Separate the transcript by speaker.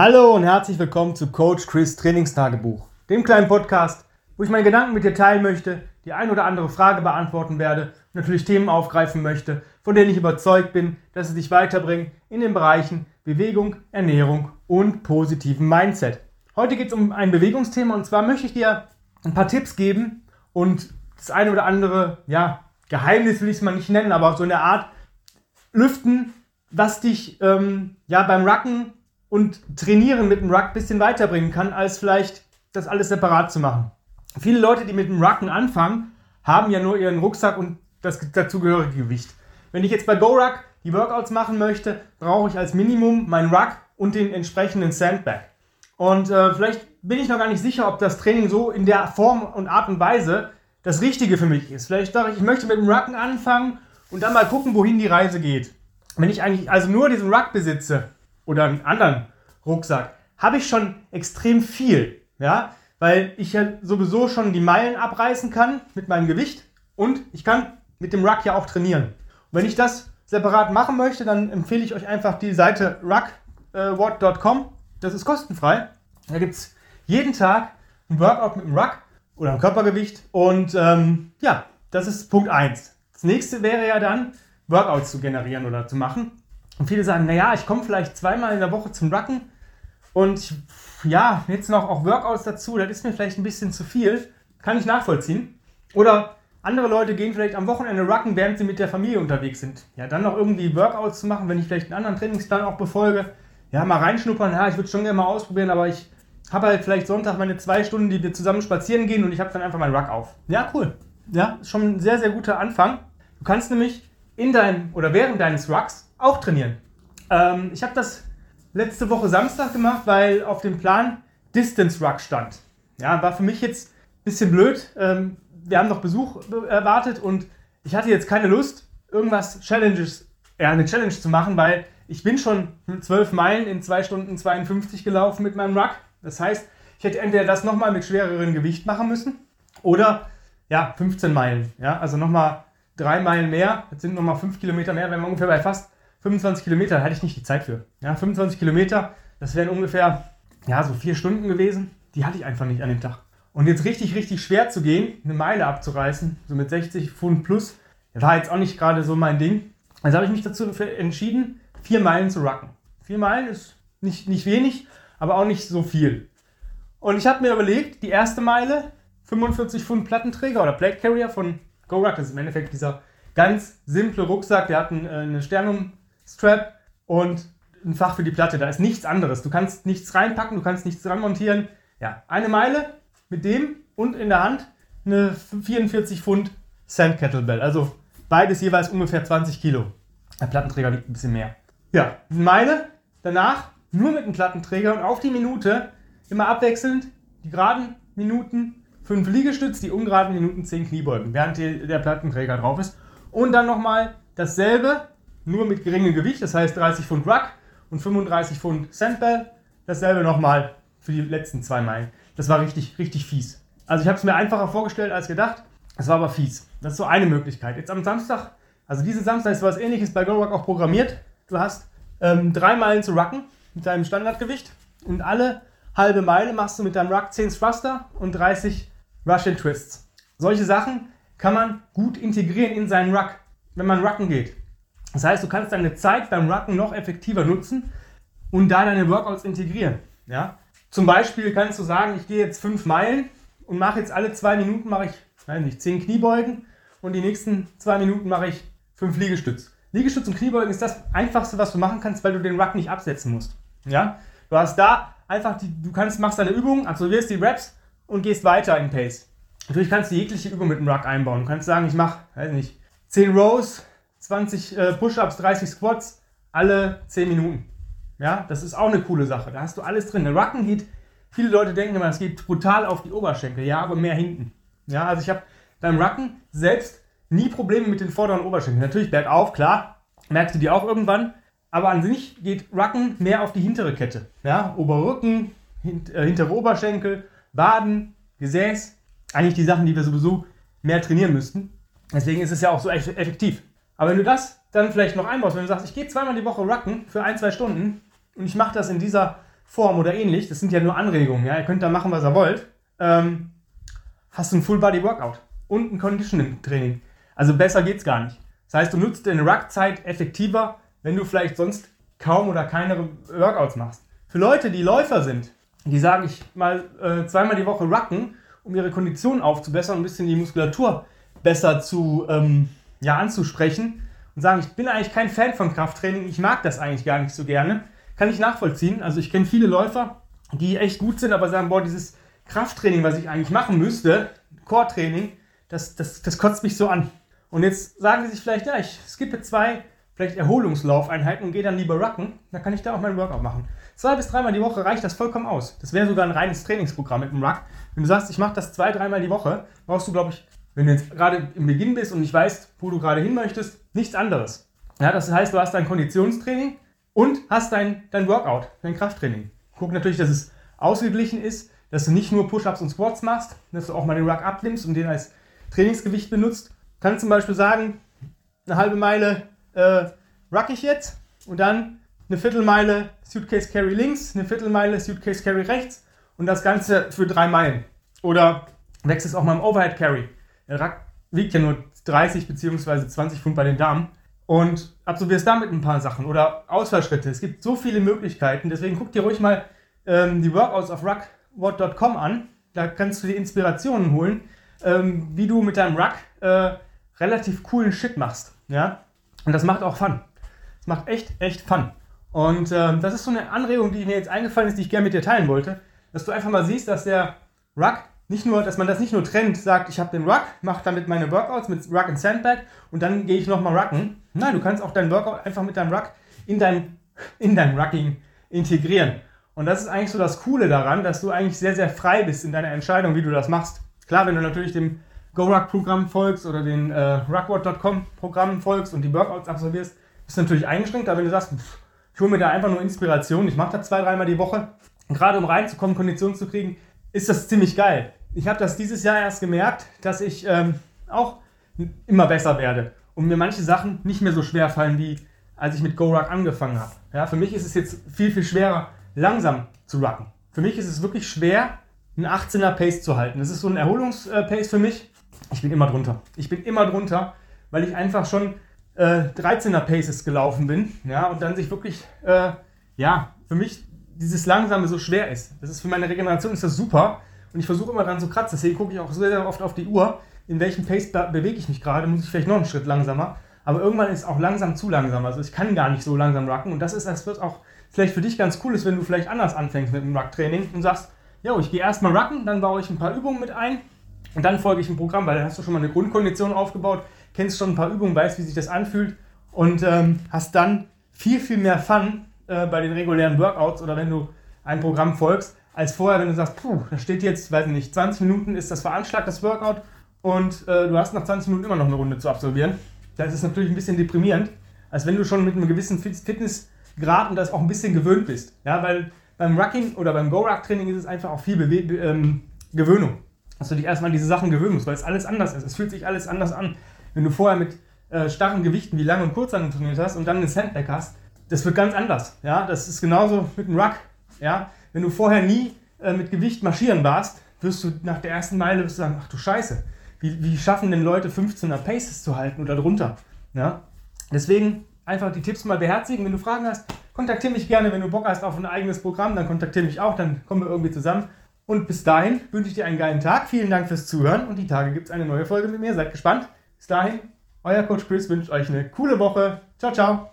Speaker 1: Hallo und herzlich willkommen zu Coach Chris Trainingstagebuch, dem kleinen Podcast, wo ich meine Gedanken mit dir teilen möchte, die ein oder andere Frage beantworten werde und natürlich Themen aufgreifen möchte, von denen ich überzeugt bin, dass sie dich weiterbringen in den Bereichen Bewegung, Ernährung und positiven Mindset. Heute geht es um ein Bewegungsthema und zwar möchte ich dir ein paar Tipps geben und das eine oder andere, ja, Geheimnis will ich es mal nicht nennen, aber so in der Art lüften, was dich ähm, ja beim Racken und Trainieren mit dem Ruck ein bisschen weiterbringen kann, als vielleicht das alles separat zu machen. Viele Leute, die mit dem Rucken anfangen, haben ja nur ihren Rucksack und das dazugehörige Gewicht. Wenn ich jetzt bei GoRuck die Workouts machen möchte, brauche ich als Minimum meinen Ruck und den entsprechenden Sandbag. Und äh, vielleicht bin ich noch gar nicht sicher, ob das Training so in der Form und Art und Weise das Richtige für mich ist. Vielleicht dachte ich, ich möchte mit dem Rucken anfangen und dann mal gucken, wohin die Reise geht. Wenn ich eigentlich also nur diesen Ruck besitze oder einen anderen Rucksack, habe ich schon extrem viel. Ja, weil ich ja sowieso schon die Meilen abreißen kann mit meinem Gewicht und ich kann mit dem Ruck ja auch trainieren. Und wenn ich das separat machen möchte, dann empfehle ich euch einfach die Seite ruckwatt.com. Das ist kostenfrei. Da gibt es jeden Tag ein Workout mit dem Ruck oder einem Körpergewicht und ähm, ja, das ist Punkt 1. Das nächste wäre ja dann, Workouts zu generieren oder zu machen. Und viele sagen, naja, ich komme vielleicht zweimal in der Woche zum Rucken und ja, jetzt noch auch Workouts dazu, das ist mir vielleicht ein bisschen zu viel. Kann ich nachvollziehen. Oder andere Leute gehen vielleicht am Wochenende rucken, während sie mit der Familie unterwegs sind. Ja, dann noch irgendwie Workouts zu machen, wenn ich vielleicht einen anderen Trainingsplan auch befolge. Ja, mal reinschnuppern, ja, ich würde schon gerne mal ausprobieren, aber ich habe halt vielleicht Sonntag meine zwei Stunden, die wir zusammen spazieren gehen und ich habe dann einfach meinen Ruck auf. Ja, cool. Ja, ist schon ein sehr, sehr guter Anfang. Du kannst nämlich in deinem oder während deines Rucks auch trainieren. Ähm, ich habe das letzte Woche Samstag gemacht, weil auf dem Plan Distance Ruck stand. Ja, war für mich jetzt ein bisschen blöd. Ähm, wir haben noch Besuch erwartet und ich hatte jetzt keine Lust, irgendwas Challenges, ja, eine Challenge zu machen, weil ich bin schon 12 Meilen in 2 Stunden 52 gelaufen mit meinem Ruck. Das heißt, ich hätte entweder das nochmal mit schwererem Gewicht machen müssen oder ja, 15 Meilen. Ja, also nochmal 3 Meilen mehr. Jetzt sind nochmal 5 Kilometer mehr, wenn wir ungefähr bei fast 25 Kilometer, da hatte ich nicht die Zeit für. Ja, 25 Kilometer, das wären ungefähr, ja, so vier Stunden gewesen. Die hatte ich einfach nicht an dem Tag. Und jetzt richtig, richtig schwer zu gehen, eine Meile abzureißen, so mit 60 Pfund plus, war jetzt auch nicht gerade so mein Ding. Also habe ich mich dazu entschieden, vier Meilen zu rucken. Vier Meilen ist nicht, nicht wenig, aber auch nicht so viel. Und ich habe mir überlegt, die erste Meile, 45 Pfund Plattenträger oder Plate Carrier von GoRuck, das ist im Endeffekt dieser ganz simple Rucksack, der hat äh, eine Sternum Strap und ein Fach für die Platte. Da ist nichts anderes. Du kannst nichts reinpacken, du kannst nichts dran montieren. Ja, eine Meile mit dem und in der Hand eine 44 Pfund Sand Kettlebell. Also beides jeweils ungefähr 20 Kilo. Der Plattenträger wiegt ein bisschen mehr. Ja, eine Meile. Danach nur mit dem Plattenträger und auf die Minute immer abwechselnd die geraden Minuten 5 Liegestütz, die ungeraden Minuten 10 Kniebeugen, während der Plattenträger drauf ist. Und dann nochmal dasselbe nur mit geringem Gewicht, das heißt 30 Pfund Ruck und 35 Pfund Sandbell. Dasselbe nochmal für die letzten zwei Meilen. Das war richtig, richtig fies. Also ich habe es mir einfacher vorgestellt als gedacht. Es war aber fies. Das ist so eine Möglichkeit. Jetzt am Samstag, also diesen Samstag ist was ähnliches bei GoRuck auch programmiert. Du hast ähm, drei Meilen zu rucken mit deinem Standardgewicht und alle halbe Meile machst du mit deinem Ruck 10 Thruster und 30 Russian Twists. Solche Sachen kann man gut integrieren in seinen Ruck, wenn man rucken geht. Das heißt, du kannst deine Zeit beim Rucken noch effektiver nutzen und da deine Workouts integrieren. Ja? Zum Beispiel kannst du sagen, ich gehe jetzt fünf Meilen und mache jetzt alle zwei Minuten mache ich, weiß nicht, zehn Kniebeugen und die nächsten zwei Minuten mache ich fünf Liegestütz. Liegestütz und Kniebeugen ist das einfachste, was du machen kannst, weil du den Ruck nicht absetzen musst. Ja? Du hast da einfach, die, du kannst, machst deine Übungen, absolvierst die Reps und gehst weiter im Pace. Natürlich kannst du jegliche Übung mit dem Ruck einbauen. Du kannst sagen, ich mache, weiß nicht, 10 Rows, 20 äh, Push-Ups, 30 Squats, alle 10 Minuten. Ja, das ist auch eine coole Sache. Da hast du alles drin. Der Rucken geht, viele Leute denken immer, es geht brutal auf die Oberschenkel. Ja, aber mehr hinten. Ja, also ich habe beim Rucken selbst nie Probleme mit den vorderen Oberschenkeln. Natürlich bergauf, klar, merkst du die auch irgendwann. Aber an sich geht Rucken mehr auf die hintere Kette. Ja, Oberrücken, hint, äh, hintere Oberschenkel, Waden, Gesäß. Eigentlich die Sachen, die wir sowieso mehr trainieren müssten. Deswegen ist es ja auch so effektiv. Aber wenn du das dann vielleicht noch einbaust, wenn du sagst, ich gehe zweimal die Woche rucken für ein, zwei Stunden und ich mache das in dieser Form oder ähnlich, das sind ja nur Anregungen, ja, ihr könnt da machen, was ihr wollt, ähm, hast du ein Full-Body-Workout und ein Conditioning-Training. Also besser geht's gar nicht. Das heißt, du nutzt deine Ruck-Zeit effektiver, wenn du vielleicht sonst kaum oder keine Workouts machst. Für Leute, die Läufer sind, die sagen, ich mal äh, zweimal die Woche rucken, um ihre Kondition aufzubessern ein bisschen die Muskulatur besser zu, ähm, ja, anzusprechen und sagen, ich bin eigentlich kein Fan von Krafttraining, ich mag das eigentlich gar nicht so gerne, kann ich nachvollziehen. Also ich kenne viele Läufer, die echt gut sind, aber sagen, boah, dieses Krafttraining, was ich eigentlich machen müsste, Core-Training, das, das, das kotzt mich so an. Und jetzt sagen sie sich vielleicht, ja, ich skippe zwei, vielleicht Erholungslaufeinheiten und gehe dann lieber rucken, dann kann ich da auch meinen Workout machen. Zwei bis dreimal die Woche reicht das vollkommen aus. Das wäre sogar ein reines Trainingsprogramm mit dem Ruck. Wenn du sagst, ich mache das zwei, dreimal die Woche, brauchst du, glaube ich, wenn du jetzt gerade im Beginn bist und nicht weißt, wo du gerade hin möchtest, nichts anderes. Ja, das heißt, du hast dein Konditionstraining und hast dein, dein Workout, dein Krafttraining. Guck natürlich, dass es ausgeglichen ist, dass du nicht nur Push-Ups und Squats machst, dass du auch mal den Ruck abnimmst und den als Trainingsgewicht benutzt. Du kannst zum Beispiel sagen, eine halbe Meile äh, ruck ich jetzt und dann eine Viertelmeile Suitcase Carry links, eine Viertelmeile Suitcase Carry rechts und das Ganze für drei Meilen. Oder wechselst auch mal im Overhead Carry. Der Rack wiegt ja nur 30 bzw. 20 Pfund bei den Damen. Und absolvierst damit ein paar Sachen oder Ausfallschritte. Es gibt so viele Möglichkeiten, deswegen guck dir ruhig mal ähm, die Workouts auf ruckwhat.com an. Da kannst du dir Inspirationen holen, ähm, wie du mit deinem Ruck äh, relativ coolen Shit machst. Ja? Und das macht auch Fun. Das macht echt, echt Fun. Und ähm, das ist so eine Anregung, die mir jetzt eingefallen ist, die ich gerne mit dir teilen wollte, dass du einfach mal siehst, dass der Ruck nicht nur, dass man das nicht nur trennt, sagt, ich habe den Ruck, mache damit meine Workouts mit Ruck und Sandbag und dann gehe ich nochmal rucken. Nein, du kannst auch deinen Workout einfach mit deinem Ruck in dein, in dein Rucking integrieren. Und das ist eigentlich so das Coole daran, dass du eigentlich sehr, sehr frei bist in deiner Entscheidung, wie du das machst. Klar, wenn du natürlich dem GoRuck-Programm folgst oder den äh, Ruckword.com-Programmen folgst und die Workouts absolvierst, bist du natürlich eingeschränkt, aber wenn du sagst, pff, ich hole mir da einfach nur Inspiration. Ich mache das zwei, dreimal die Woche. Gerade um reinzukommen, Kondition zu kriegen, ist das ziemlich geil. Ich habe das dieses Jahr erst gemerkt, dass ich ähm, auch immer besser werde und mir manche Sachen nicht mehr so schwer fallen, wie als ich mit GoRuck angefangen habe. Ja, für mich ist es jetzt viel, viel schwerer, langsam zu rucken. Für mich ist es wirklich schwer, einen 18er Pace zu halten. Das ist so ein Erholungspace für mich. Ich bin immer drunter. Ich bin immer drunter, weil ich einfach schon äh, 13er Paces gelaufen bin, ja, und dann sich wirklich, äh, ja, für mich dieses Langsame so schwer ist. Das ist für meine Regeneration ist das super und ich versuche immer dran zu kratzen. Deswegen gucke ich auch sehr, sehr oft auf die Uhr, in welchem Pace bewege ich mich gerade, muss ich vielleicht noch einen Schritt langsamer. Aber irgendwann ist auch langsam zu langsam. Also ich kann gar nicht so langsam rucken und das ist, das wird auch vielleicht für dich ganz cool ist, wenn du vielleicht anders anfängst mit dem Ruck-Training und sagst, jo, ich gehe erstmal rucken, dann baue ich ein paar Übungen mit ein und dann folge ich ein Programm, weil dann hast du schon mal eine Grundkondition aufgebaut, kennst schon ein paar Übungen, weißt, wie sich das anfühlt und ähm, hast dann viel, viel mehr Fun äh, bei den regulären Workouts oder wenn du ein Programm folgst, als vorher, wenn du sagst, puh, da steht jetzt, weiß nicht, 20 Minuten ist das veranschlagt, das Workout und äh, du hast nach 20 Minuten immer noch eine Runde zu absolvieren. Das ist natürlich ein bisschen deprimierend, als wenn du schon mit einem gewissen Fitnessgrad und das auch ein bisschen gewöhnt bist. Ja, weil beim Rucking oder beim Go-Ruck-Training ist es einfach auch viel Bewe ähm, Gewöhnung. Dass du dich erstmal an diese Sachen gewöhnen musst, weil es alles anders ist. Es fühlt sich alles anders an wenn du vorher mit äh, starren Gewichten wie Lang- und Kurzhanteln trainiert hast und dann einen Sandbag hast, das wird ganz anders. Ja? Das ist genauso mit dem Ruck. Ja? Wenn du vorher nie äh, mit Gewicht marschieren warst, wirst du nach der ersten Meile wirst du sagen, ach du Scheiße, wie, wie schaffen denn Leute 15er Paces zu halten oder drunter? Ja? Deswegen einfach die Tipps mal beherzigen. Wenn du Fragen hast, kontaktiere mich gerne. Wenn du Bock hast auf ein eigenes Programm, dann kontaktiere mich auch, dann kommen wir irgendwie zusammen. Und bis dahin wünsche ich dir einen geilen Tag. Vielen Dank fürs Zuhören und die Tage gibt es eine neue Folge mit mir. Seid gespannt. Bis dahin, euer Coach Chris wünscht euch eine coole Woche. Ciao, ciao.